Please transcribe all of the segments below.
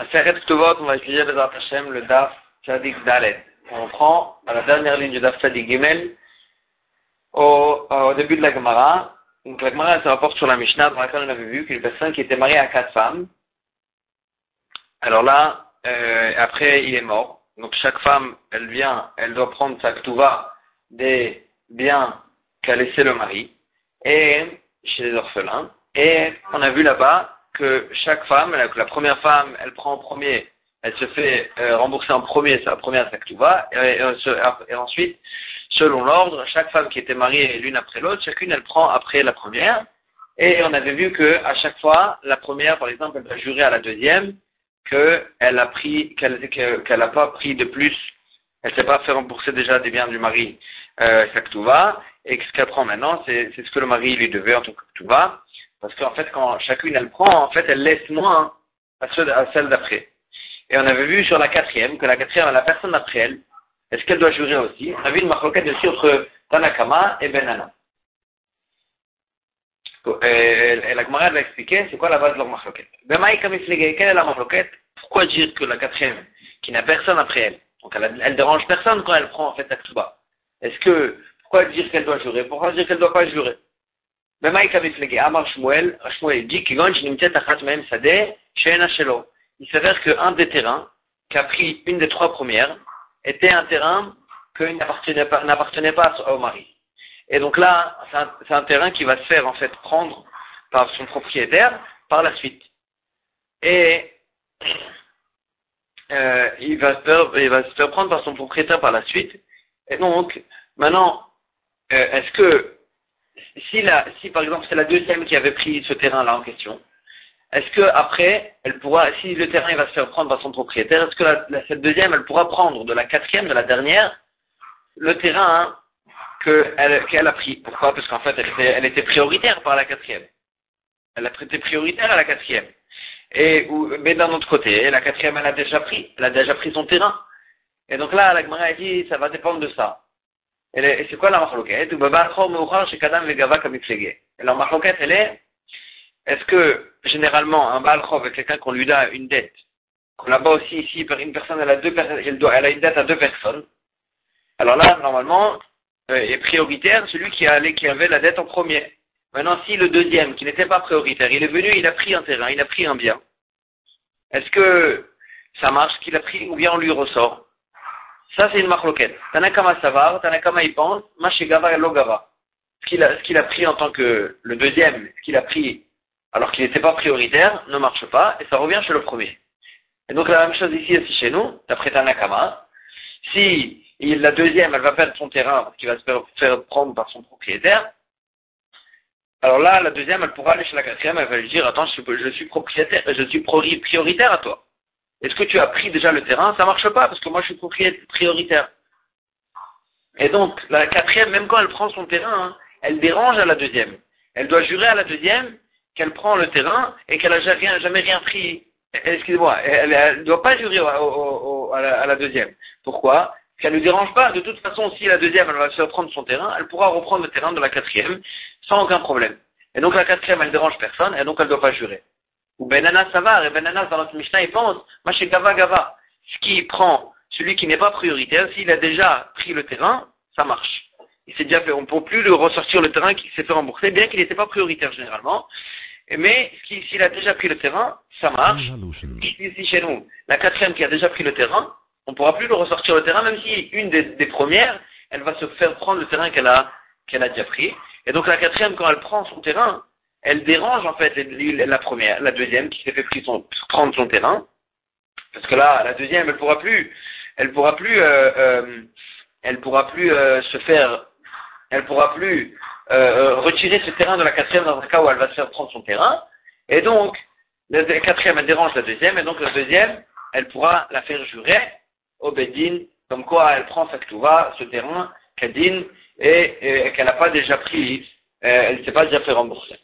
Maseret Ktuvot, on va étudier Bezrat Hashem, le Daf Tzadik Dalet. On prend à la dernière ligne du Daf Tzadik Gimel, au, au début de la Gemara. Donc la Gemara, ça rapporte sur la Mishnah, dans laquelle on avait vu qu'une personne qui était mariée à quatre femmes. Alors là, euh, après, il est mort. Donc chaque femme, elle vient, elle doit prendre sa Ktuva des biens qu'a laissé le mari, et chez les orphelins. Et on a vu là-bas que chaque femme, la première femme, elle prend en premier, elle se fait euh, rembourser en premier sa première saktuva, et, et, et, ensuite, selon l'ordre, chaque femme qui était mariée l'une après l'autre, chacune elle prend après la première. Et on avait vu que à chaque fois, la première, par exemple, elle va jurer à la deuxième qu'elle a pris, qu'elle qu'elle n'a pas pris de plus, elle ne s'est pas fait rembourser déjà des biens du mari euh, saktuva, et que ce qu'elle prend maintenant, c'est ce que le mari lui devait en tout cas saktuva. Parce qu'en fait, quand chacune elle prend, en fait, elle laisse moins à, celle d'après. Et on avait vu sur la quatrième que la quatrième, la personne après elle, est-ce qu'elle doit jurer aussi? On a vu une marloquette aussi entre Tanakama et Benana. Et, la Gemara va expliquer c'est quoi la base de leur marloquette. Quelle est la marloquette? Pourquoi dire que la quatrième, qui n'a personne après elle, donc elle, dérange personne quand elle prend en fait la. Est-ce que, pourquoi dire qu'elle doit jurer? Pourquoi dire qu'elle ne doit pas jurer? Il s'avère qu'un des terrains, qui a pris une des trois premières, était un terrain qui n'appartenait pas, n'appartenait pas au mari. Et donc là, c'est un, terrain qui va se faire en fait prendre par son propriétaire par la suite. Et euh, il, va se faire, il va se faire prendre par son propriétaire par la suite. Et donc, maintenant, euh, est-ce que si, la, si par exemple c'est la deuxième qui avait pris ce terrain-là en question, est-ce que après, elle pourra, si le terrain va se faire prendre par son propriétaire, est-ce que la, cette deuxième, elle pourra prendre de la quatrième, de la dernière, le terrain hein, qu'elle a pris? Pourquoi? Parce qu'en fait, elle était, prioritaire par la quatrième. Elle a été prioritaire à la quatrième. Et, mais d'un autre côté, la quatrième, elle a déjà pris, elle a déjà pris son terrain. Et donc là, la Gemara dit, ça va dépendre de ça. Et c'est quoi la marloquette La marloquette, elle est, est-ce que généralement un Baal est quelqu'un qu'on lui donne une dette, là-bas aussi ici, une personne, elle a, deux, elle, doit, elle a une dette à deux personnes, alors là, normalement, euh, est prioritaire celui qui, qui avait la dette en premier. Maintenant, si le deuxième, qui n'était pas prioritaire, il est venu, il a pris un terrain, il a pris un bien, est-ce que ça marche qu'il a pris ou bien on lui ressort? Ça, c'est une marloquette. Tanakama savar, Tanakama y pense, Mashigava et Logava. Ce qu'il a, a pris en tant que le deuxième, ce qu'il a pris alors qu'il n'était pas prioritaire, ne marche pas, et ça revient chez le premier. Et donc la même chose ici aussi chez nous, d'après Tanakama. Si la deuxième, elle va perdre son terrain parce qu'il va se faire prendre par son propriétaire, alors là, la deuxième, elle pourra aller chez la quatrième, elle va lui dire, attends, je suis propriétaire, je suis prioritaire à toi. Est-ce que tu as pris déjà le terrain? Ça marche pas parce que moi je suis prioritaire. Et donc la quatrième, même quand elle prend son terrain, hein, elle dérange à la deuxième. Elle doit jurer à la deuxième qu'elle prend le terrain et qu'elle n'a jamais, rien pris. Excusez-moi, elle ne doit pas jurer à, la, deuxième. Pourquoi? Parce qu'elle ne dérange pas. De toute façon, si la deuxième elle va se prendre son terrain, elle pourra reprendre le terrain de la quatrième sans aucun problème. Et donc la quatrième, elle dérange personne et donc elle ne doit pas jurer. Ou Benana Savar, et Benana dans notre Mishnah, il pense, Gava Gava. Ce qui prend celui qui n'est pas prioritaire, s'il a déjà pris le terrain, ça marche. Il s'est déjà fait, on ne peut plus le ressortir le terrain qui s'est fait rembourser, bien qu'il n'était pas prioritaire généralement. Mais s'il a déjà pris le terrain, ça marche. Ici chez nous, la quatrième qui a déjà pris le terrain, on ne pourra plus le ressortir le terrain, même si une des, des premières, elle va se faire prendre le terrain qu'elle a, qu'elle a déjà pris. Et donc la quatrième, quand elle prend son terrain, elle dérange en fait la première, la deuxième qui s'est fait prendre son terrain, parce que là, la deuxième, elle pourra plus, elle pourra plus, euh, euh, elle pourra plus euh, se faire, elle pourra plus retirer ce terrain de la quatrième dans un cas où elle va se faire prendre son terrain, et donc la quatrième elle dérange la deuxième, et donc la deuxième, elle pourra la faire jurer au Bedin, comme quoi elle prend sa ce terrain, Kadin, et, et qu'elle n'a pas déjà pris, elle ne s'est pas déjà fait rembourser.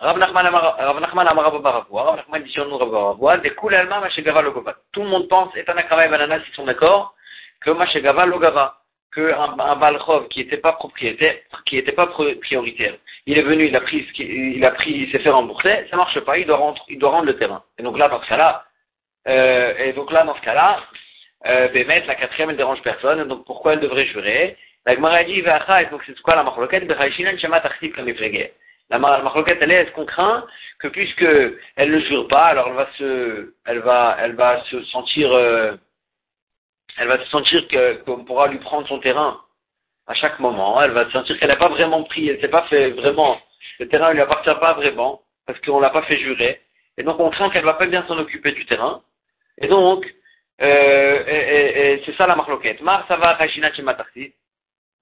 Rav Nachman Amar Rav Baravua, Rav Nachman dit nous Rav Baravua, de Kulalma Mashegava Logava. Tout le monde pense, et Tanakama et Bananas, ils sont d'accord, que Mashegava Logava. qu'un un Balchov qui n'était pas propriétaire, qui n'était pas prioritaire, il est venu, il a pris, il a pris, il s'est fait rembourser, ça marche pas, il doit rendre, il doit rendre le terrain. Et donc là, dans ce cas-là, euh, et donc là, dans ce cas-là, euh, Bémet, la quatrième, elle dérange personne, donc pourquoi elle devrait jurer? La Gemara dit, donc c'est quoi la marloquette? La marloquette, elle est, est-ce qu'on craint que puisque elle ne jure pas, alors elle va se, elle va, elle va se sentir, euh, elle va se sentir qu'on pourra lui prendre son terrain à chaque moment. Elle va se sentir qu'elle n'a pas vraiment pris, elle s'est pas fait vraiment, le terrain ne lui appartient pas vraiment parce qu'on l'a pas fait jurer. Et donc on craint qu'elle va pas bien s'en occuper du terrain. Et donc, euh, et, c'est ça la marloquette. Mar, ça va, Rachina.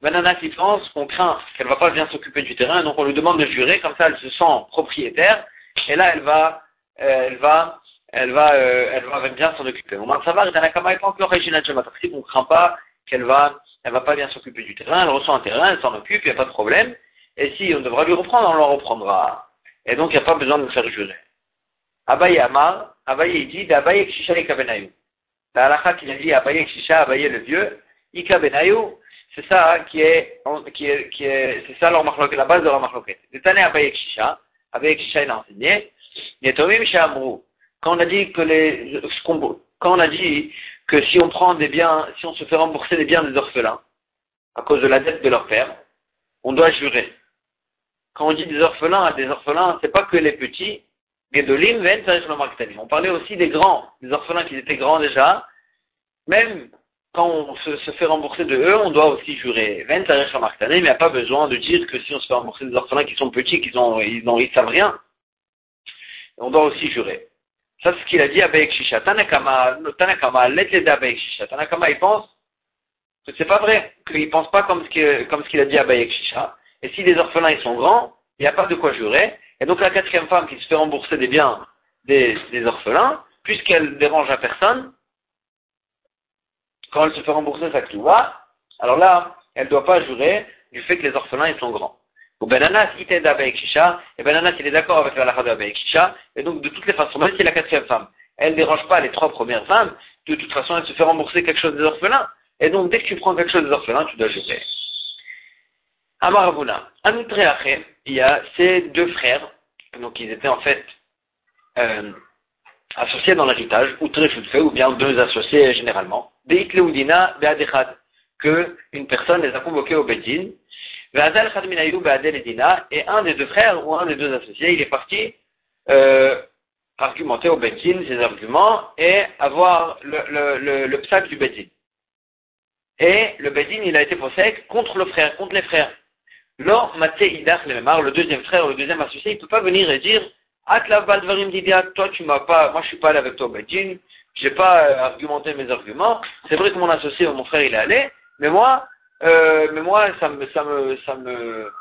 Banana qui pense qu'on craint qu'elle va pas bien s'occuper du terrain, donc on lui demande de jurer, comme ça elle se sent propriétaire, et là elle va, euh, elle va, elle va, euh, elle va bien s'en occuper. Au moins ça va, Tanakama est pas encore Rachina Chimatarsi, on craint pas qu'elle va, elle va pas bien s'occuper du terrain, elle reçoit un terrain, elle s'en occupe, il n'y a pas de problème, et si on devra lui reprendre, on le reprendra. Et donc il n'y a pas besoin de faire jurer. Abaye Amar, Abaye dit, d'Abaye Kshisha et Kabenayou. La halakha qu'il a dit Abaye Kshisha, Abaye le vieux, Ika Benayou, c'est ça hein, qui est, qui est, qui est, c'est ça leur la base de leur marloquette. Détané Abaye Kshisha, Abaye Kshisha il a enseigné, Yetomim Shamrou. Quand on a dit que les, quand on a dit que si on prend des biens, si on se fait rembourser des biens des orphelins, à cause de la dette de leur père, on doit jurer. Quand on dit des orphelins, des orphelins, c'est pas que les petits, on parlait aussi des grands, des orphelins qui étaient grands déjà. Même quand on se, fait rembourser de eux, on doit aussi jurer. mais il n'y a pas besoin de dire que si on se fait rembourser des orphelins qui sont petits, qu'ils ont, ils n'ont, savent rien, on doit aussi jurer. Ça, c'est ce qu'il a dit à Beek Shisha. Tanakama, Tanakama, Shisha. Tanakama, il pense que c'est pas vrai, qu'il pense pas comme ce qu'il, a dit à Beek Shisha. Et si les orphelins, ils sont grands, il n'y a pas de quoi jurer. Et donc la quatrième femme qui se fait rembourser des biens des, orphelins, puisqu'elle dérange à personne, quand elle se fait rembourser sa clouva, alors là, elle ne doit pas jurer du fait que les orphelins sont grands. Ou Benanas, il est et Benanas, il est d'accord avec la Lachada Shisha, et donc de toutes les façons, même si la quatrième femme, elle ne dérange pas les trois premières femmes, de toute façon, elle se fait rembourser quelque chose des orphelins. Et donc, dès que tu prends quelque chose des orphelins, tu dois jurer. Amaravuna. après, il y a ces deux frères, donc ils étaient en fait euh, associés dans l'héritage, ou très fait, ou bien deux associés généralement. Que une personne les a convoqués au Bedin. et un des deux frères ou un des deux associés, il est parti euh, argumenter au Bedin ses arguments et avoir le, le, psaque du Bedin. Et le Bedin, il a été posé contre le frère, contre les frères. Lors Idach le deuxième frère, le deuxième associé, il ne peut pas venir et dire toi tu m'as pas, moi je suis pas allé avec toi Bedin, j'ai pas euh, argumenté mes arguments, c'est vrai que mon associé mon frère il est allé, mais moi, euh, mais moi ça me, ça me, ça me,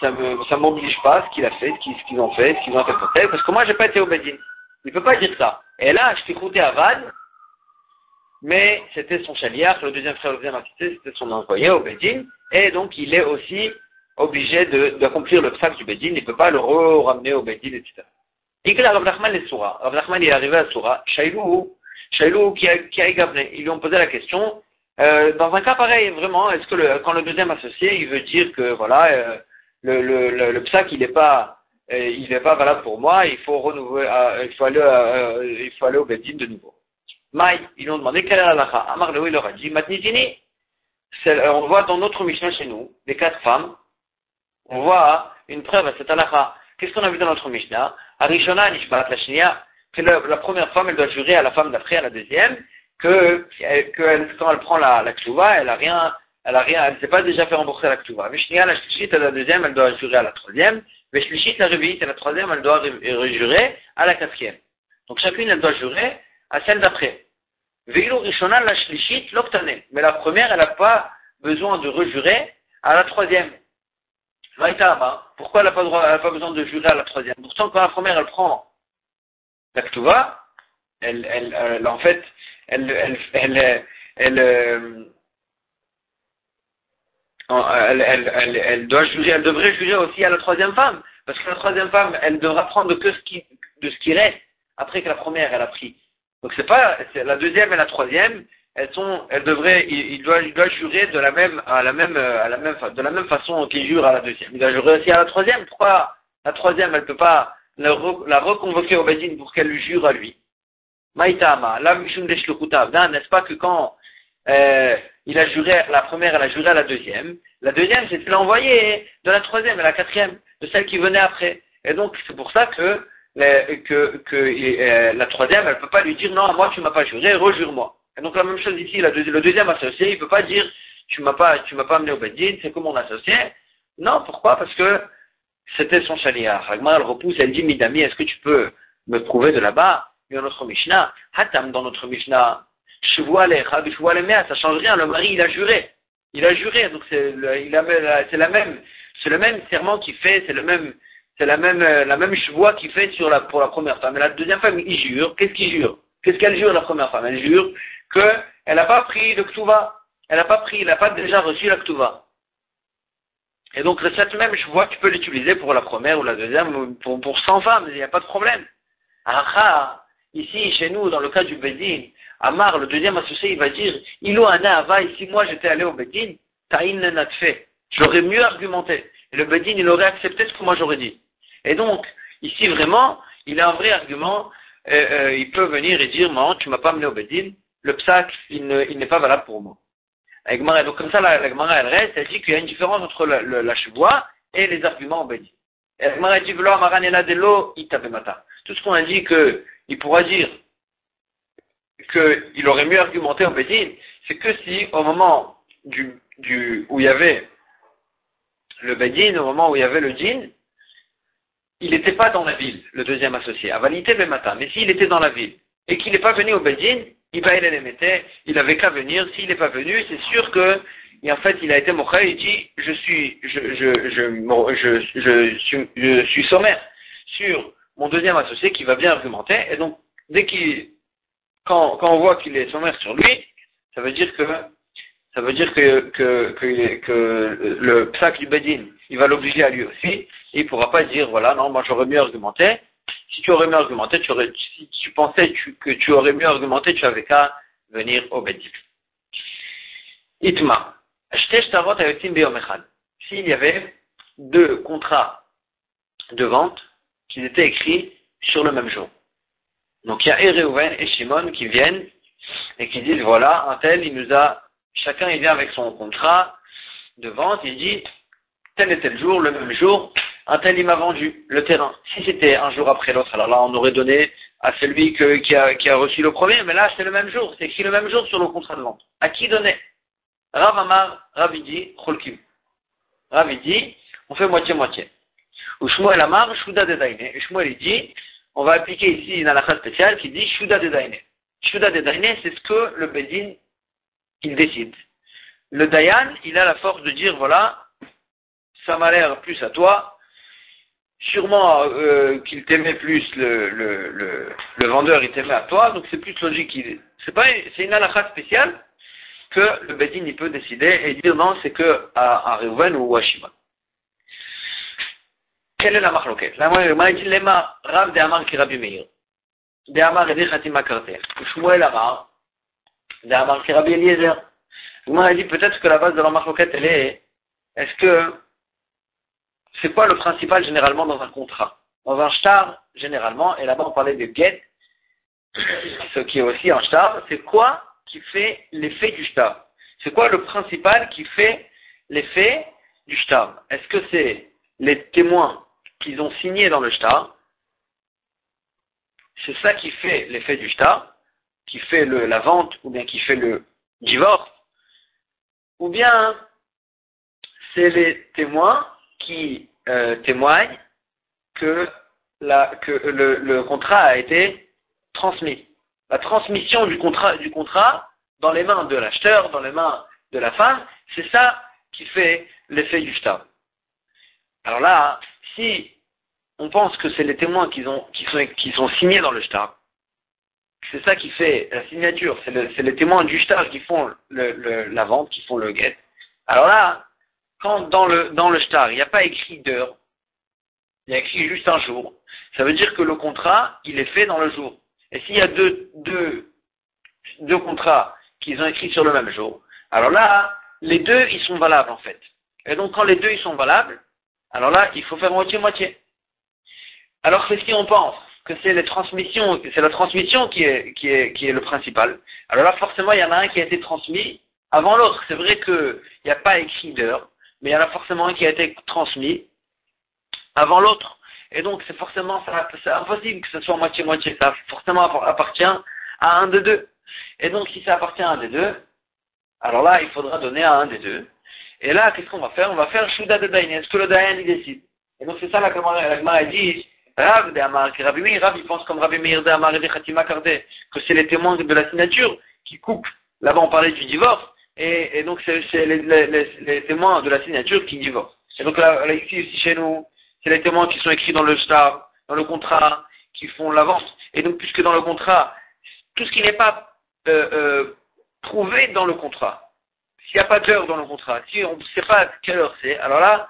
ça me, ça m'oblige pas ce qu'il a fait, ce qu'ils ont fait, ce qu'ils ont fait parce que moi j'ai pas été au Bedin. Il peut pas dire ça. Et là, je t'ai écouté à Van, mais c'était son chaliard, le deuxième frère, le deuxième associé, c'était son employé au Bedin, et donc il est aussi obligé d'accomplir le psaque du Bedin, il ne peut pas le ramener au Bedin, etc. Ikla Rav Nachman les Soura. Rav Nachman est arrivé à Soura. Shailou, Shailou qui a, qui a. Ils lui ont posé la question. Euh, dans un cas pareil, vraiment, est-ce que le, quand le deuxième associé, il veut dire que voilà, euh, le, le, le, le psaque, il n'est pas, euh, il n'est pas valable pour moi, il faut renouveler, il faut aller, il faut aller au Bedin de nouveau. Maï, ils ont demandé quelle est la lacha. Amar il leur a dit, Matnitini. On voit dans notre mission chez nous, des quatre femmes, on voit une preuve à cette halakha. Qu'est-ce qu'on a vu dans notre Mishnah? Arishona Nishbat, la que la, première femme, elle doit jurer à la femme d'après, à la deuxième, que, quand elle prend la, la elle a rien, elle a rien, elle ne s'est pas déjà fait rembourser la Ktuva. Mishnia, la Shlishit, à la deuxième, elle doit jurer à la troisième. Shlishit, la Révite, à la troisième, elle doit jurer à la quatrième. Donc chacune, elle doit jurer à celle d'après. Veilu Rishona, la Shlishit, l'Oktane. Mais la première, elle n'a pas besoin de rejurer à la troisième. Pourquoi elle n'a pas, droit, pas besoin de jurer à la troisième Pourtant, quand la première, elle prend la Ktuva, elle, elle, en fait, elle, elle, elle, elle, elle, elle, doit jurer, elle devrait jurer aussi à la troisième femme. Parce que la troisième femme, elle devra prendre que ce qui, de ce qui reste après que la première, elle a pris. Donc c'est pas, la deuxième et la troisième, elles sont, elles devraient, il, doit, il doit jurer de la même, à la même, à la même, de la même façon qu'il jure à la deuxième. Il doit jurer aussi à la troisième. Pourquoi la troisième, elle peut pas la, reconvoquer au Bedin pour qu'elle lui jure à lui? Maïtama, la n'est-ce pas que quand euh, il a juré à la première, elle a juré à la deuxième. La deuxième, c'est de envoyé de la troisième à la quatrième, de celle qui venait après. Et donc, c'est pour ça que, que, que euh, la troisième, elle peut pas lui dire non, moi tu m'as pas juré, rejure-moi. Et donc la même chose ici, le deuxième associé, il ne peut pas dire tu m'as pas, tu m'as pas amené au Bedin, c'est comme mon associé. Non, pourquoi? Parce que c'était son chaliar. Ragmar, elle repousse, elle dit Midami, est-ce que tu peux me prouver de là-bas? Dans notre Mishnah, Hatam dans notre Mishnah, ça change rien, le mari il a juré. Il a juré, donc c'est la même, c'est le même serment qu'il fait, c'est le même, c'est la même, la même chevoie qu'il fait sur la, pour la première femme. Et la deuxième femme, il jure. Qu'est-ce qu'il jure? Qu'est-ce qu'elle jure, la première femme? Elle jure qu'elle n'a pas pris de Ktuva. Elle n'a pas pris, elle n'a pas déjà reçu la Ktuva. Et donc, cette même chevoie, tu peux l'utiliser pour la première ou la deuxième, pour, pour 100 femmes, il n'y a pas de problème. Ah, ici, chez nous, dans le cas du Bedin, Amar, le deuxième associé, il va dire, Ilo ana ava, si moi j'étais allé au Bedin, ta'in fait. J'aurais mieux argumenté. Et le Bedin, il aurait accepté ce que moi j'aurais dit. Et donc, ici vraiment, il a un vrai argument, euh, euh, il peut venir et dire, non, tu m'as pas amené au Bedin, le psaque, il n'est pas valable pour moi. donc comme ça, la, la Gemara, elle reste, elle dit qu'il y a une différence entre la, la, et les arguments Bedin. Et la Gemara dit, Tout ce qu'on a dit qu'il pourra dire qu'il aurait mieux argumenté en Bédine, c'est que si au moment du, où il y avait le Bédine, au moment où il y avait le djinn, il n'était pas dans la ville, le deuxième associé, à Vanité matin. Mais s'il était dans la ville et qu'il n'est pas venu au Bédine, il va il avait qu'à venir. S'il n'est pas venu, c'est sûr que, en fait, il a été moché, il dit, je suis, je, je, je, je, suis, sommaire sur mon deuxième associé qui va bien argumenter, et donc, dès qu'il quand, quand on voit qu'il est sommaire sur lui, ça veut dire que ça veut dire que, que, que, que le psaque du Bedin, il va l'obliger à lui aussi, et il ne pourra pas dire, voilà, non, moi j'aurais mieux argumenté. Si tu aurais mieux argumenté, tu aurais, si tu pensais que tu aurais mieux argumenté, tu avais qu'à venir au Bedin. Itma. S'il y avait deux contrats de vente qui étaient écrits sur le même jour. Donc il y a Ereuven et Shimon qui viennent et qui disent voilà, un tel, il nous a, chacun il vient avec son contrat de vente, il dit tel et tel jour, le même jour, un tel il m'a vendu le terrain. Si c'était un jour après l'autre, alors là on aurait donné à celui qui, a, qui, a, reçu le premier, mais là c'est le même jour, c'est écrit le même jour sur le contrat de vente. À qui donner? Rav Amar, Ravidi, Cholkim. Ravidi, on fait moitié-moitié. Ou Shmuel Amar, Shuda de Et Shmuel il dit, on va appliquer ici une halakha spéciale qui dit Shuda de Daine. Shuda de Daine, c'est ce que le Bedin, il décide. Le Dayan, il a la force de dire, voilà, ça m'a l'air plus à toi, sûrement euh, qu'il t'aimait plus le, le, le, le, vendeur, il t'aimait à toi, donc c'est plus logique. C'est pas, c'est une halakha spéciale que le Bedin, il peut décider et dire non, c'est que à, à Reuven ou à Shimon. Quelle est la marloquette? La marloquette dit Lema Rav de Amar qui Rabbi Meir. De Amar et Khatima Karter. Shmuel Amar. De Amar qui Rabbi Eliezer. Vous dit peut-être que la base de la marloquette elle est est-ce que c'est quoi le principal généralement dans un contrat? Dans un star, généralement, et là-bas on parlait de get, ce qui est aussi un star, c'est quoi qui fait l'effet du star? C'est quoi le principal qui fait l'effet du star? Est-ce que c'est les témoins qu'ils ont signé dans le shtar, c'est ça qui fait l'effet du shtar, qui fait la vente ou bien qui fait le divorce, ou bien c'est les témoins qui euh, témoignent que, le, contrat a été transmis. La transmission du contrat, dans les mains de l'acheteur, dans les mains de la femme, c'est ça qui fait l'effet du shtar. Alors là, si on pense que c'est les témoins qui, ont, qui, sont, signés dans le shtar, c'est ça qui fait la signature, c'est les témoins du shtar qui font la vente, qui font le get. Alors là, quand dans le, dans le shtar, il n'y a pas écrit d'heure, il y a écrit juste un jour, ça veut dire que le contrat, il est fait dans le jour. Et s'il y a deux, deux, deux contrats qu'ils ont écrit sur le même jour. Alors là, les deux, ils sont valables en fait. Et donc quand les deux, ils sont valables, alors là, il faut faire moitié-moitié. Alors c'est ce qu'on pense? Que c'est les transmissions, c'est la transmission qui est, qui est, qui est le principal. Alors là, forcément, il y en a un qui a été transmis avant l'autre. C'est vrai qu'il n'y a pas écrit d'heure, mais il y en a forcément un qui a été transmis avant l'autre. Et donc, c'est forcément, c'est impossible que ce soit moitié-moitié. Ça forcément appartient à un des deux. Et donc, si ça appartient à un des deux, alors là, il faudra donner à un des deux. Et là, qu'est-ce qu'on va faire? On va faire Shuda de Dain. Est-ce que le il décide? Et donc, c'est ça la Gemara dit. Rav de Amar, Rabbi Meir, Rav, il pense comme Rabbi Meir de Amar et de Khatima Kardé, que c'est les témoins de la signature qui coupent. Là-bas, on parlait du divorce. Et, et donc, c'est les, les, les, témoins de la signature qui divorcent. Et donc, là, ici, ici, chez nous, c'est les témoins qui sont écrits dans le star, dans le contrat, qui font l'avance. Et donc, puisque dans le contrat, tout ce qui n'est pas euh, euh, prouvé dans le contrat, s'il n'y a pas d'heure dans le contrat, si on ne sait pas quelle heure c'est, alors là,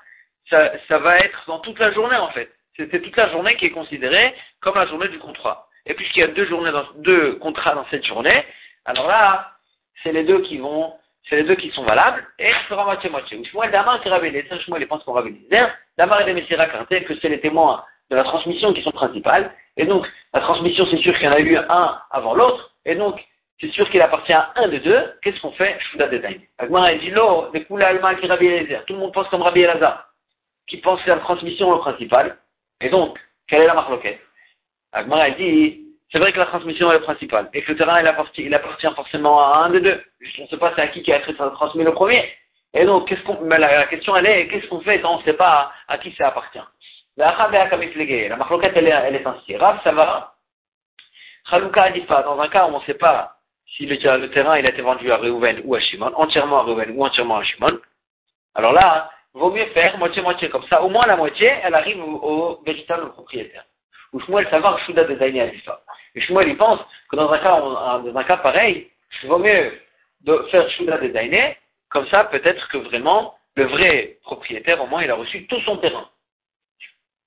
ça, ça va être dans toute la journée en fait. C'est toute la journée qui est considérée comme la journée du contrat. Et puisqu'il y a deux journées dans, deux contrats dans cette journée, alors là, c'est les deux qui vont, c'est les deux qui sont valables, et on fera moitié-moitié. Ou Shmuel Damar qui Rabbeinu, Shmuel pense qu'on Rabbeinu. Damar et Messira que c'est les témoins de la transmission qui sont principales, et donc, la transmission, c'est sûr qu'il y en a eu un avant l'autre, et donc, c'est sûr qu'il appartient à un des deux, qu'est-ce qu'on fait? Shouda Dedain. Agmara dit, lo, des Alma qui Rabbi Eliezer. Tout le monde pense comme Rabbi Elazar, qui pense que la transmission est le principal. Et donc, quelle est la marloquette? Agmara dit, c'est vrai que la transmission est le principal, et que le terrain, il appartient, forcément à un des deux. On ne sait pas c'est à qui qui a transmis le premier. Et donc, la, question, elle est, qu'est-ce qu'on fait quand on ne sait pas à, qui ça appartient? La marloquette, elle est, elle est ainsi. Rav, ça va. Chalouka pas, dans un cas où on ne sait pas si le, terrain il a été vendu à Reuven ou à Shimon, entièrement à Reuven ou entièrement à Shimon, alors là, vaut mieux faire moitié-moitié comme ça. Au moins la moitié, elle arrive au, véritable propriétaire. Ou Shmuel savoir Shuda de Daini l'histoire. Et Shmuel il pense que dans un cas, dans un cas pareil, il vaut mieux de faire Shuda de Daini, comme ça peut-être que vraiment le vrai propriétaire, au moins, il a reçu tout son terrain.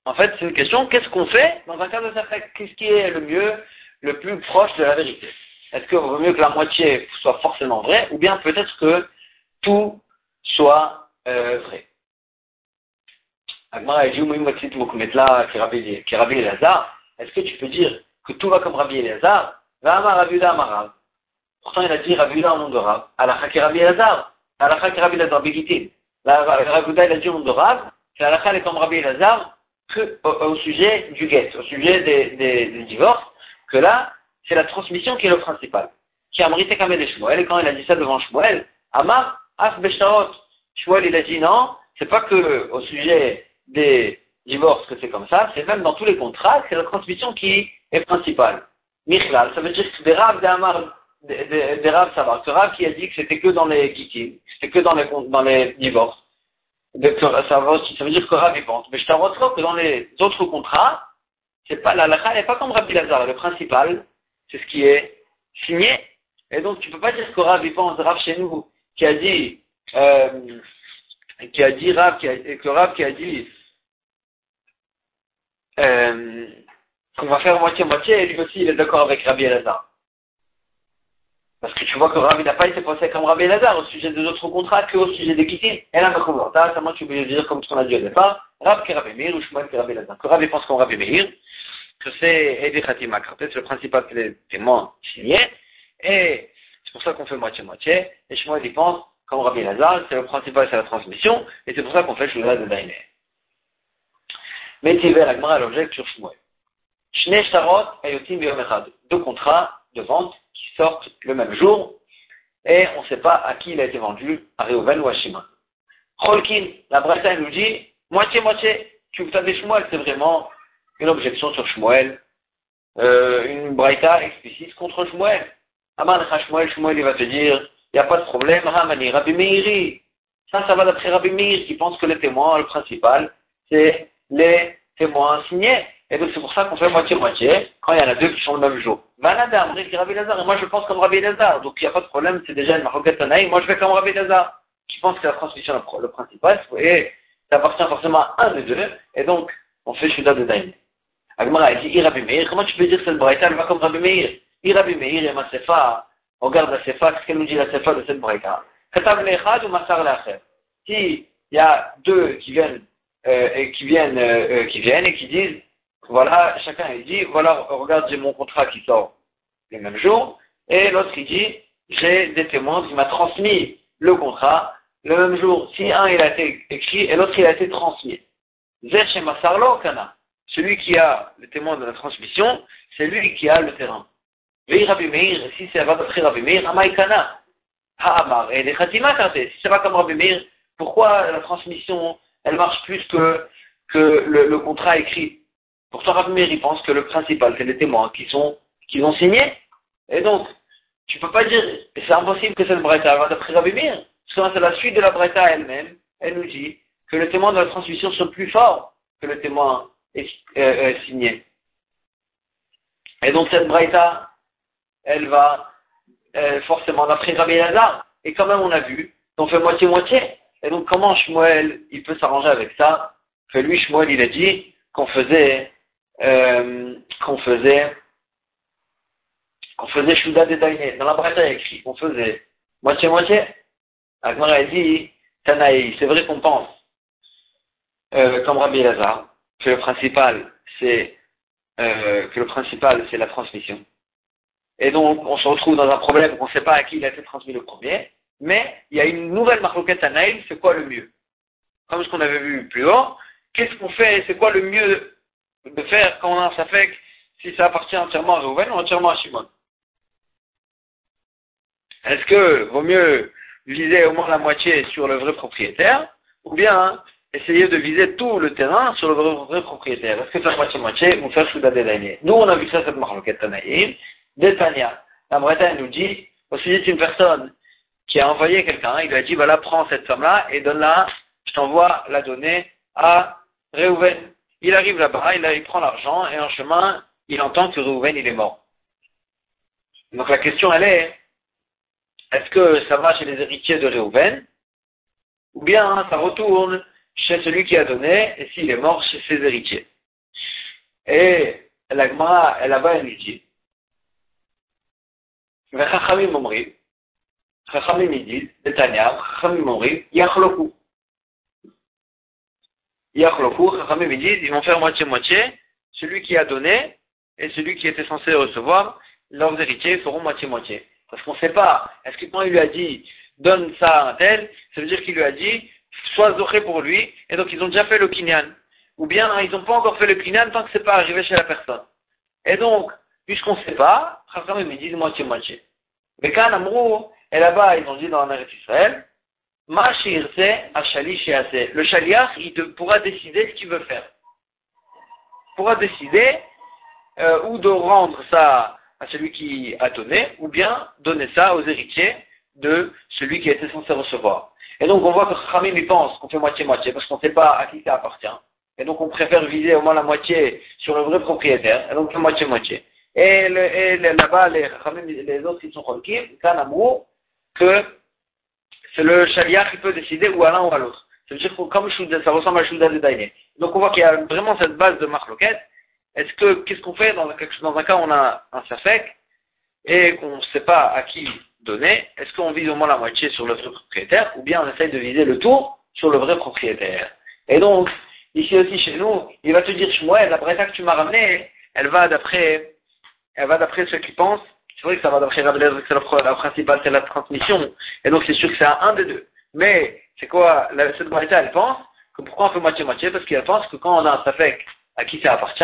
En fait, c'est une question, qu'est-ce qu'on fait dans un cas de ça Qu'est-ce qui est le mieux, le plus proche de la vérité? Est-ce qu'il vaut mieux que la moitié soit forcément vraie, ou bien peut-être que tout soit euh, vrai? Est-ce que tu peux dire que tout va comme Rabbi Elazar Pourtant, il a dit Rabbi au nom de Rab. Alakha ki Rabbi Elazar. Alakha ki Rabbi Elazar Begitin. Rabbi il a dit au nom de Rab. Que Alakha est comme Rabbi Elazar au, sujet du guet, au sujet des, des, des divorces. Que là, c'est la transmission qui est le principal. Qui a mérité Kamed et Shmuel, et quand il a dit ça devant Shmuel, Amar, Af Besharot, Shmuel il a dit non, c'est pas que au sujet des divorces que c'est comme ça, c'est même dans tous les contrats, c'est la transmission qui est principale. Michlal, ça veut dire que des raves d'Amar, des, raves va. Ce rave qui a dit que c'était que dans les gitim, c'était que dans les, dans les divorces. ça, veut dire que Rav pense. Mais je t'avoue que dans les autres contrats, c'est pas, la lacha n'est pas comme Rabbi Lazar. Le principal, c'est ce qui est signé. Et donc, tu peux pas dire que Rav, pense, Rav chez nous, qui a dit, euh, qui a dit Rav, qui a, que Rav qui a dit, euh, qu'on va faire moitié-moitié, et lui aussi, il est d'accord avec Rabbi Elazar. Parce que tu vois que il n'a pas été pensé comme Rabbi Elazar au sujet des autres contrats qu'au sujet des quittés. Et là, ça, moi, tu peux dire comme ce qu'on a dit au départ, Rav qui est Rabbi Meir ou Shmuel qui est Rabbi Elazar. Que il pense comme Rabbi Meir, que c'est Edi Khatima c'est le principal que les témoins signés, et c'est pour ça qu'on fait moitié-moitié, et Shmuel il pense, comme Rabbi Lazar, c'est le principal, c'est la transmission, et c'est pour ça qu'on fait Shmuel de Daïné. Mais Tiver Agmara l'objet sur Shmuel. Deux contrats de vente qui sortent le même jour, et on ne sait pas à qui il a été vendu, à Reuven ou à Shimon. Cholkin, la Bretagne nous dit, moitié-moitié, tu as des Shmuel, c'est vraiment une objection sur Shmuel, euh, une braïta explicite contre Shmuel. Aman Shmuel, Shmuel, il va te dire, il n'y a pas de problème, Hamani, Rabbi Meiri. Ça, ça va d'après Rabbi Meir, qui pense que les témoins, le principal, c'est les témoins signés. Et donc c'est pour ça qu'on fait moitié-moitié, quand il y en a deux qui sont le même jour. Vanada, dit Rabbi Lazar, et moi je pense comme Rabbi Lazar. Donc il n'y a pas de problème, c'est déjà une maroquette moi je fais comme Rabbi Lazar, qui pense que la transmission est le principal, et ça appartient forcément à un des deux, et donc on fait Shuda de Daïn. Agmara, il dit, Rabbi Meir, comment tu peux dire que cette braïta, elle va comme Rabbi Meir? Rabbi Meir et Masefa, On regarde la Sefa, qu'est-ce qu'elle nous dit la Sefa de cette braïta? Ou Masar Si il y a deux qui viennent, euh, et qui viennent, euh, euh, qui viennent et qui disent, voilà, chacun il dit, voilà, regarde, j'ai mon contrat qui sort le même jour, et l'autre il dit, j'ai des témoins qui m'a transmis le contrat le même jour. Si un il a été écrit et l'autre il a été transmis. Celui qui a le témoin de la transmission, c'est lui qui a le terrain. Rabbi Meir, si c'est d'après Rabbi Meir, Amaikana. Ha'amar. Et les Khatima Si c'est pas comme Rabbi Meir, pourquoi la transmission, elle marche plus que, que le, contrat écrit? Pourtant, Rabbi Meir, il pense que le principal, c'est les témoins qui sont, qui ont signé. Et donc, tu peux pas dire, c'est impossible que cette Breta va d'après Rabbi Meir. Parce que c'est la suite de la Breta elle-même. Elle nous dit que le témoin de la transmission sont plus fort que le témoin est, euh, euh, signé. Et donc, cette Breta, elle va euh, forcément d'après Rabbi Lazar. Et quand même, on a vu, on fait moitié-moitié. Et donc, comment Shmuel, il peut s'arranger avec ça? Que lui, Shmuel, il a dit qu'on faisait, euh, qu'on faisait, qu'on faisait de Dans la Breta, il écrit qu'on faisait moitié-moitié. Agmar a dit, Tanaï, c'est vrai qu'on pense, euh, comme Rabbi Lazar, que le principal, c'est, euh, le principal, c'est la transmission. Et donc, on se retrouve dans un problème où on ne sait pas à qui il a été transmis le premier, mais il y a une nouvelle marloquette Naïl, c'est quoi le mieux? Comme ce qu'on avait vu plus haut, qu'est-ce qu'on fait? C'est quoi le mieux de faire quand on a un si ça appartient entièrement à Reuven ou entièrement à Shimon Est-ce que vaut mieux viser au moins la moitié sur le vrai propriétaire, ou bien essayer de viser tout le terrain sur le vrai, propriétaire? Est-ce que c'est moitié-moitié ou faire Souda Nous, on a vu ça, cette marloquette à Naïl. Détania. La Bretagne nous dit, aussi c'est une personne qui a envoyé quelqu'un, il lui a dit, voilà, prends cette somme-là et donne-la, je t'envoie la donner à Réhouven. Il arrive là-bas, il, prend l'argent et en chemin, il entend que Reuven, il est mort. Donc la question, elle est, est-ce que ça va chez les héritiers de Reuven ou bien ça retourne chez celui qui a donné et s'il est mort, chez ses héritiers? Et l'agma, là-bas, elle lui dit, Chachamim Omri, Chachamim Idil, Yachloku. Yachloku, Chachamim disent, ils vont faire moitié-moitié, celui qui a donné et celui qui était censé recevoir, leurs héritiers feront moitié-moitié. Parce qu'on ne sait pas, est-ce que quand il lui a dit, donne ça à un tel, ça veut dire qu'il lui a dit, sois zoché pour lui, et donc ils ont déjà fait le kinyan. Ou bien, ils n'ont pas encore fait le kinyan tant que c'est pas arrivé chez la personne. Et donc, puisqu'on ne sait pas, Chachamim ils disent moitié-moitié. Mais quand Amrou, et là-bas, ils ont dit dans l'Eretz Israël, le shaliach, il pourra décider ce qu'il veut faire. Il pourra décider euh, ou de rendre ça à celui qui a donné, ou bien donner ça aux héritiers de celui qui été censé recevoir. Et donc on voit que Khamim il pense qu'on fait moitié-moitié parce qu'on ne sait pas à qui ça appartient. Et donc on préfère viser au moins la moitié sur le vrai propriétaire, et donc on fait moitié-moitié. Et, là-bas, les, autres, ils sont un amour, que c'est le chaliach qui peut décider ou à l'un ou à l'autre. Ça veut dire que comme ça ressemble à Shouda de Daïné. Donc on voit qu'il y a vraiment cette base de marloquette. Est-ce que, qu'est-ce qu'on fait dans, un cas où on a un safek et qu'on ne sait pas à qui donner Est-ce qu'on vise au moins la moitié sur le vrai propriétaire ou bien on essaye de viser le tour sur le vrai propriétaire? Et donc, ici aussi chez nous, il va te dire, la breta que tu m'as ramenée, elle va d'après elle va d'après ceux qui pensent, c'est vrai que ça va d'après que la, principale, c'est la transmission, et donc c'est sûr que c'est un des deux. Mais, c'est quoi, la, cette Braïta, elle pense que pourquoi on fait moitié-moitié? Parce qu'elle pense que quand on a un safek à qui ça appartient,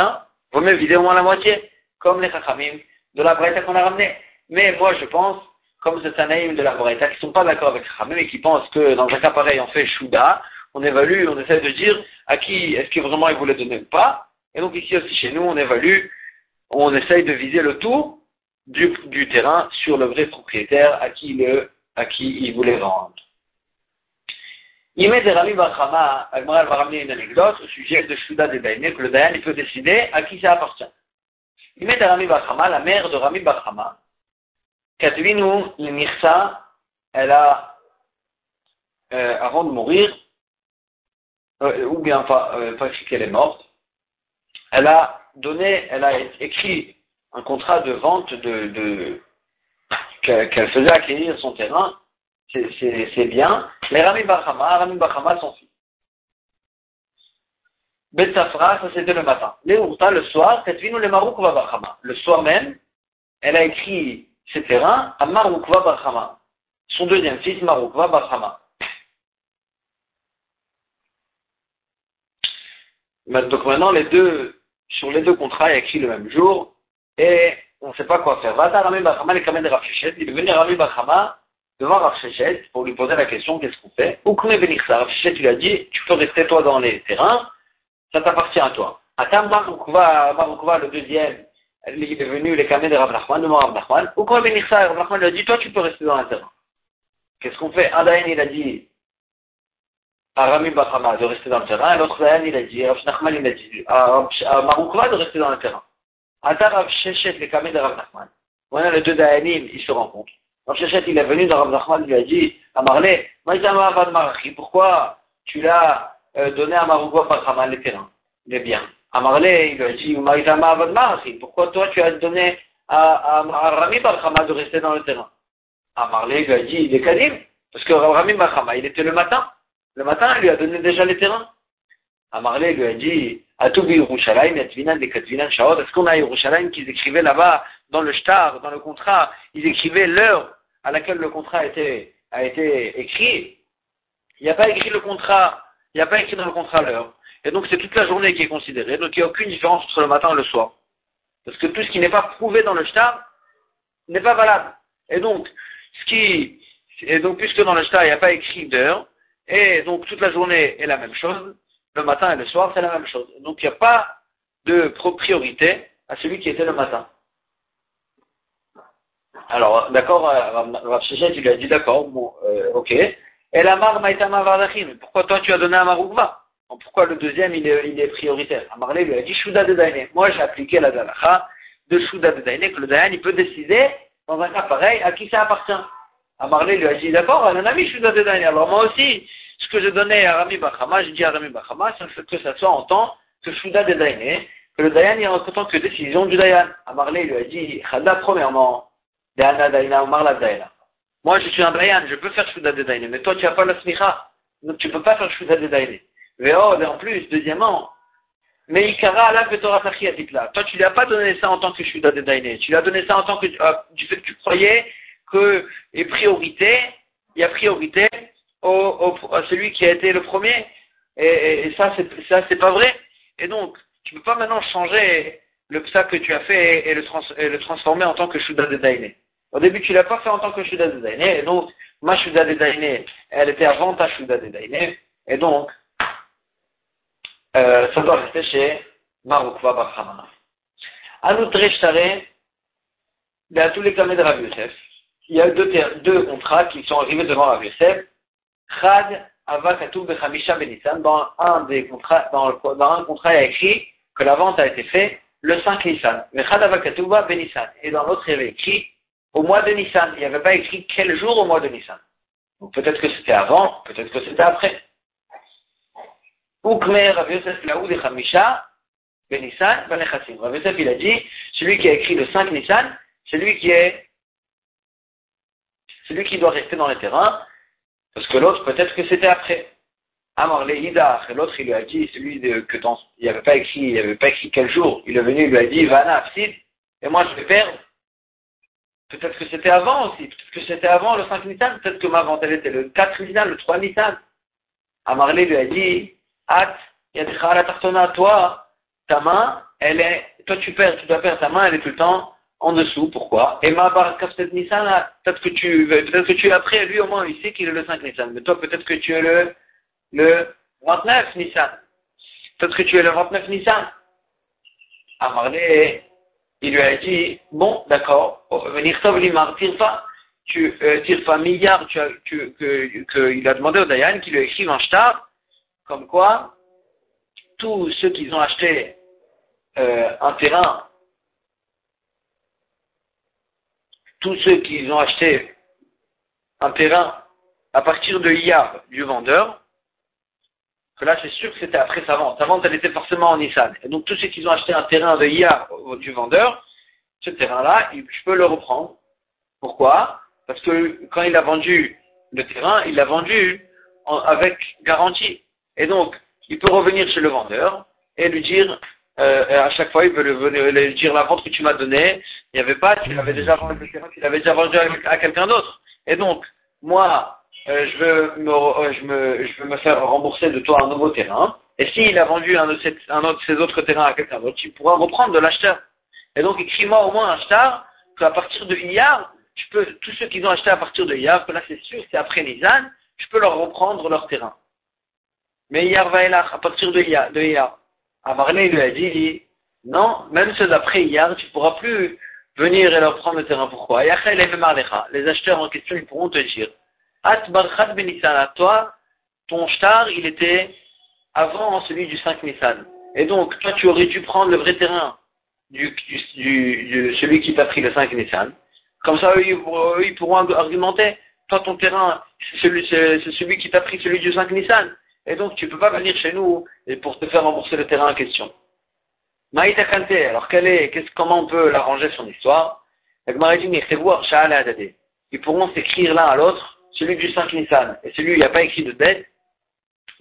vaut mieux vider au moins la moitié, comme les chachamim de la Braïta qu'on a ramené. Mais moi, je pense, comme c'est un naïm de la Braïta, qui sont pas d'accord avec chachamim et qui pensent que dans un cas pareil, on fait chouda, on évalue, on essaie de dire à qui est-ce qu'il vraiment il voulait donner ou pas. Et donc ici aussi chez nous, on évalue on essaye de viser le tour du, terrain sur le vrai propriétaire à qui, le, à qui il voulait vendre. Des Rami Bachama, elle va ramener une anecdote au sujet de Shuda de Daïné, que le Dayan peut décider à qui ça appartient. Il met des Rami Bachama, la mère de Rami Bachama, Katvinu Mirsa, elle a, euh, avant de mourir, euh, ou bien pas, euh, pas qu'elle est morte, elle a donné, elle a écrit un contrat de vente de, qu'elle faisait acquérir son terrain, c'est bien. Les Rami Bachama, Rami Bachama sont filles. Betsafra, ça c'était le matin. Les le soir, Tetvinu le Maroukva Bachama. Le soir même, elle a écrit ses terrains à Maroukva Bachama. Son deuxième fils, Maroukva Bachama. Donc maintenant, les deux, sur les deux contrats, il a écrit le même jour, et on ne sait pas quoi faire. Vata Rami Bachama, les Kamen il est venu Rami Bachama devant Rav pour lui poser la question, qu'est-ce qu'on fait? Koume Benichsa, Rav lui a dit, tu peux rester toi dans les terrains, ça t'appartient à toi. Atam Maroukva, le deuxième, il est venu les Kamen de Rav Nachman, devant Rav Nachman, Nachman lui a dit, toi tu peux rester dans les terrain. Qu'est-ce qu'on fait? Adain il a dit, à Rami Bachama de rester dans le terrain, et l'autre il a dit, Rav Nachman il a dit, à Maroukva de rester dans le terrain. Rav Shechet, les Kamen de Rav Nachman. Voilà les deux Dayanim, ils se rencontrent. Rav Shechet il est venu dans Rav Nachman, il lui a dit, à Marley, pourquoi tu l'as euh, donné à Maroukva Bachama les terrains, les biens À Marley, il lui a dit, pourquoi toi tu as donné à, à, Rami Bachama de rester dans le terrain? À il lui a dit, il est Kadim, parce que Rami Bachama, il était le matin. Le matin, il lui a donné déjà les terrains. Amarlé lui a dit, Est-ce qu'on a Yerushalayim qu'ils écrivaient là-bas, dans le shtar, dans le contrat, ils écrivaient l'heure à laquelle le contrat a été, a été écrit? Il n'y a pas écrit le contrat, il n'y a pas écrit dans le contrat l'heure. Et donc c'est toute la journée qui est considérée. Donc il n'y a aucune différence entre le matin et le soir. Parce que tout ce qui n'est pas prouvé dans le shtar n'est pas valable. Et donc, ce qui, et donc puisque dans le shtar il n'y a pas écrit d'heure, et donc toute la journée est la même chose, le matin et le soir c'est la même chose. Donc il n'y a pas de priorité à celui qui était le matin. Alors, d'accord, Rav Shechet, il lui a dit d'accord, bon, euh, ok. Et la mar vardachim, pourquoi toi tu as donné à Maroukva Pourquoi le deuxième il est, prioritaire? Amarlé lui a dit Shuda de Daine. Moi j'ai appliqué la dalacha de Shuda de Daine, que le Daine il peut décider, dans un cas pareil, à qui ça appartient. Amarlé lui a dit d'accord, un ami Shuda de Daine. Alors moi aussi, ce que je donnais à Rami Bachama, j'ai dit à Rami Bachama, que ça soit en tant que Shuda de Daine, que le Dayan est en tant que décision du Dayan. Amarlé lui a dit Chada, premièrement, Dana Daina, Marla Daina. Moi, je suis un Dayan, je peux faire Shuda de Daine, mais toi, tu n'as pas la smicha, donc tu ne peux pas faire Shuda de Daine. Mais oh, et en plus, deuxièmement, mais Ikara, Allah, Torah là. Toi, tu lui as pas donné ça en tant que Shuda de Daine. Tu lui as donné ça en tant que, euh, du fait que tu croyais que, et priorité, il y a priorité à celui qui a été le premier. Et, ça, c'est, pas vrai. Et donc, tu peux pas maintenant changer le psa que tu as fait et, le, transformer en tant que Shuda de Daine. Au début, tu l'as pas fait en tant que Shuda de Daine. Et donc, ma Shuda de Daine, elle était avant ta Shuda de Daine. Et donc, euh, ça doit rester chez Marukva Bachamana. À nous il y a tous les camés de Rav Yosef. Il y a deux, deux contrats qui sont arrivés devant Rav Yosef. Chad Avakatou Bechamisha Benissan. Dans un des dans, un contrat, il a écrit que la vente a été faite le 5 Nissan. Mais Chad Avakatouba Benissan. Et dans l'autre, il y avait écrit au mois de Nissan. Il n'y avait pas écrit quel jour au mois de Nissan. Donc peut-être que c'était avant, peut-être que c'était après. Ukmer Rav Yosef Laoud et Benissan Banechassim. Rav Yosef il a dit, celui qui a écrit le 5 Nissan, celui qui est celui qui doit rester dans les terrains, parce que l'autre, peut-être que c'était après. Amar le Hidach, et l'autre, il lui a dit, celui de, que dans, il avait pas écrit, il avait pas écrit quel jour. Il est venu, il lui a dit, Vana, Afsid, et moi, je vais perdre. Peut-être que c'était avant aussi. Peut-être que c'était avant le 5 Nissan. Peut-être que ma vente, elle était le 4 Nissan, le 3 Nissan. Amarlé lui a dit, At, Yadcha la Tartona, toi, ta main, elle est, toi tu perds, tu dois perdre ta main, elle est tout le temps en dessous. Pourquoi? Et ma peut-être Nissan, peut-être que tu, peut-être que tu es après, lui au moins il sait qu'il est le 5 Nissan. Mais toi peut-être que tu es le, le 29 Nissan. Peut-être que tu es le 29 Nissan. Amarlé, il lui a dit, bon, d'accord, venir limar, tire pas. Tu euh, tires pas milliard, tu, tu, que, que, il a demandé au Dayan qu'il lui écrive un shtar, comme quoi tous ceux qui ont acheté euh, un terrain tous ceux qui ont acheté un terrain à partir de Iyar du vendeur, que là c'est sûr que c'était après sa vente. Sa vente elle était forcément en Nissan. Et donc tous ceux qui ont acheté un terrain de Iyar du vendeur, ce terrain-là, je peux le reprendre. Pourquoi? Parce que quand il a vendu le terrain, il l'a vendu avec garantie. Et donc, il peut revenir chez le vendeur et lui dire, euh, à chaque fois, il peut lui, dire la vente que tu m'as donnée, il n'y avait pas, tu l'avais déjà vendu le terrain, tu l'avais déjà vendu à, quelqu'un d'autre. Et donc, moi, euh, je, veux me, euh, je, me, je veux me faire rembourser de toi un nouveau terrain. Et s'il a vendu un de, ses, un autre, ses autres terrains à quelqu'un d'autre, tu pourras reprendre de l'acheteur. Et donc, écris-moi au moins un star qu'à partir de hier, je peux, tous ceux qui ont acheté à partir de hier, que là c'est sûr, c'est après Nizan, je peux leur reprendre leur terrain. Mais hier va à partir de hier, de hier. Amarné lui a dit, non, même ceux d'après hier, tu ne pourras plus venir et leur prendre le terrain. Pourquoi? Les acheteurs en question, ils pourront te dire, At barchat à toi, ton shtar, il était avant celui du 5 Nissan. Et donc, toi, tu aurais dû prendre le vrai terrain du, du, celui qui t'a pris le 5 Nissan. Comme ça, eux, ils, pourront argumenter. Toi, ton terrain, c'est celui, celui qui t'a pris celui du 5 Nissan. Et donc, tu ne peux pas venir chez nous et pour te faire rembourser le terrain en question. Maïta Kante, alors quelle est, comment on peut l'arranger son histoire? Ils pourront s'écrire l'un à l'autre, celui du 5 Nissan et celui où il n'y a pas écrit de date,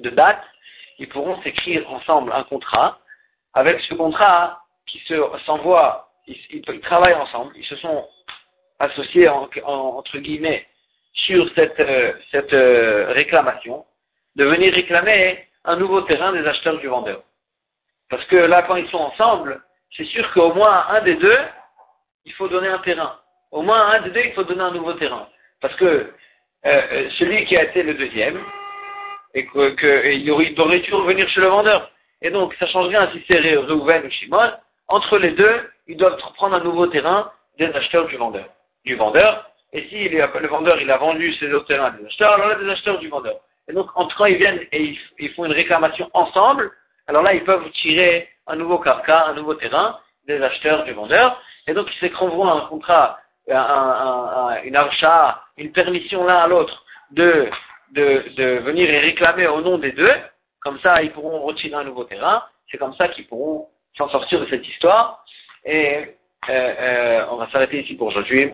de date, ils pourront s'écrire ensemble un contrat. Avec ce contrat, qui s'envoie, ils, travaillent ensemble, ils se sont associés entre guillemets sur cette, euh, cette euh, réclamation, de venir réclamer un nouveau terrain des acheteurs du vendeur. Parce que là, quand ils sont ensemble, c'est sûr qu'au moins un des deux, il faut donner un terrain. Au moins un des deux, il faut donner un nouveau terrain. Parce que euh, celui qui a été le deuxième, et qu'il aurait dû revenir chez le vendeur. Et donc, ça change rien si c'est Reuven ou Shimon, entre les deux, ils doivent prendre un nouveau terrain des acheteurs du vendeur. Du vendeur. Et si le vendeur il a vendu ses autres terrains des acheteurs, alors là, des acheteurs du vendeur. Et donc, entre quand ils viennent et ils, font une réclamation ensemble, alors là, ils peuvent tirer un nouveau carca, un nouveau terrain des acheteurs du vendeur. Et donc, ils s'écriront un contrat, un, un, une archa, une permission l'un à l'autre de, de, de venir et réclamer au nom des deux. Comme ça, ils pourront retirer un nouveau terrain. C'est comme ça qu'ils pourront s'en sortir de cette histoire. Et euh, euh, on va s'arrêter ici pour aujourd'hui.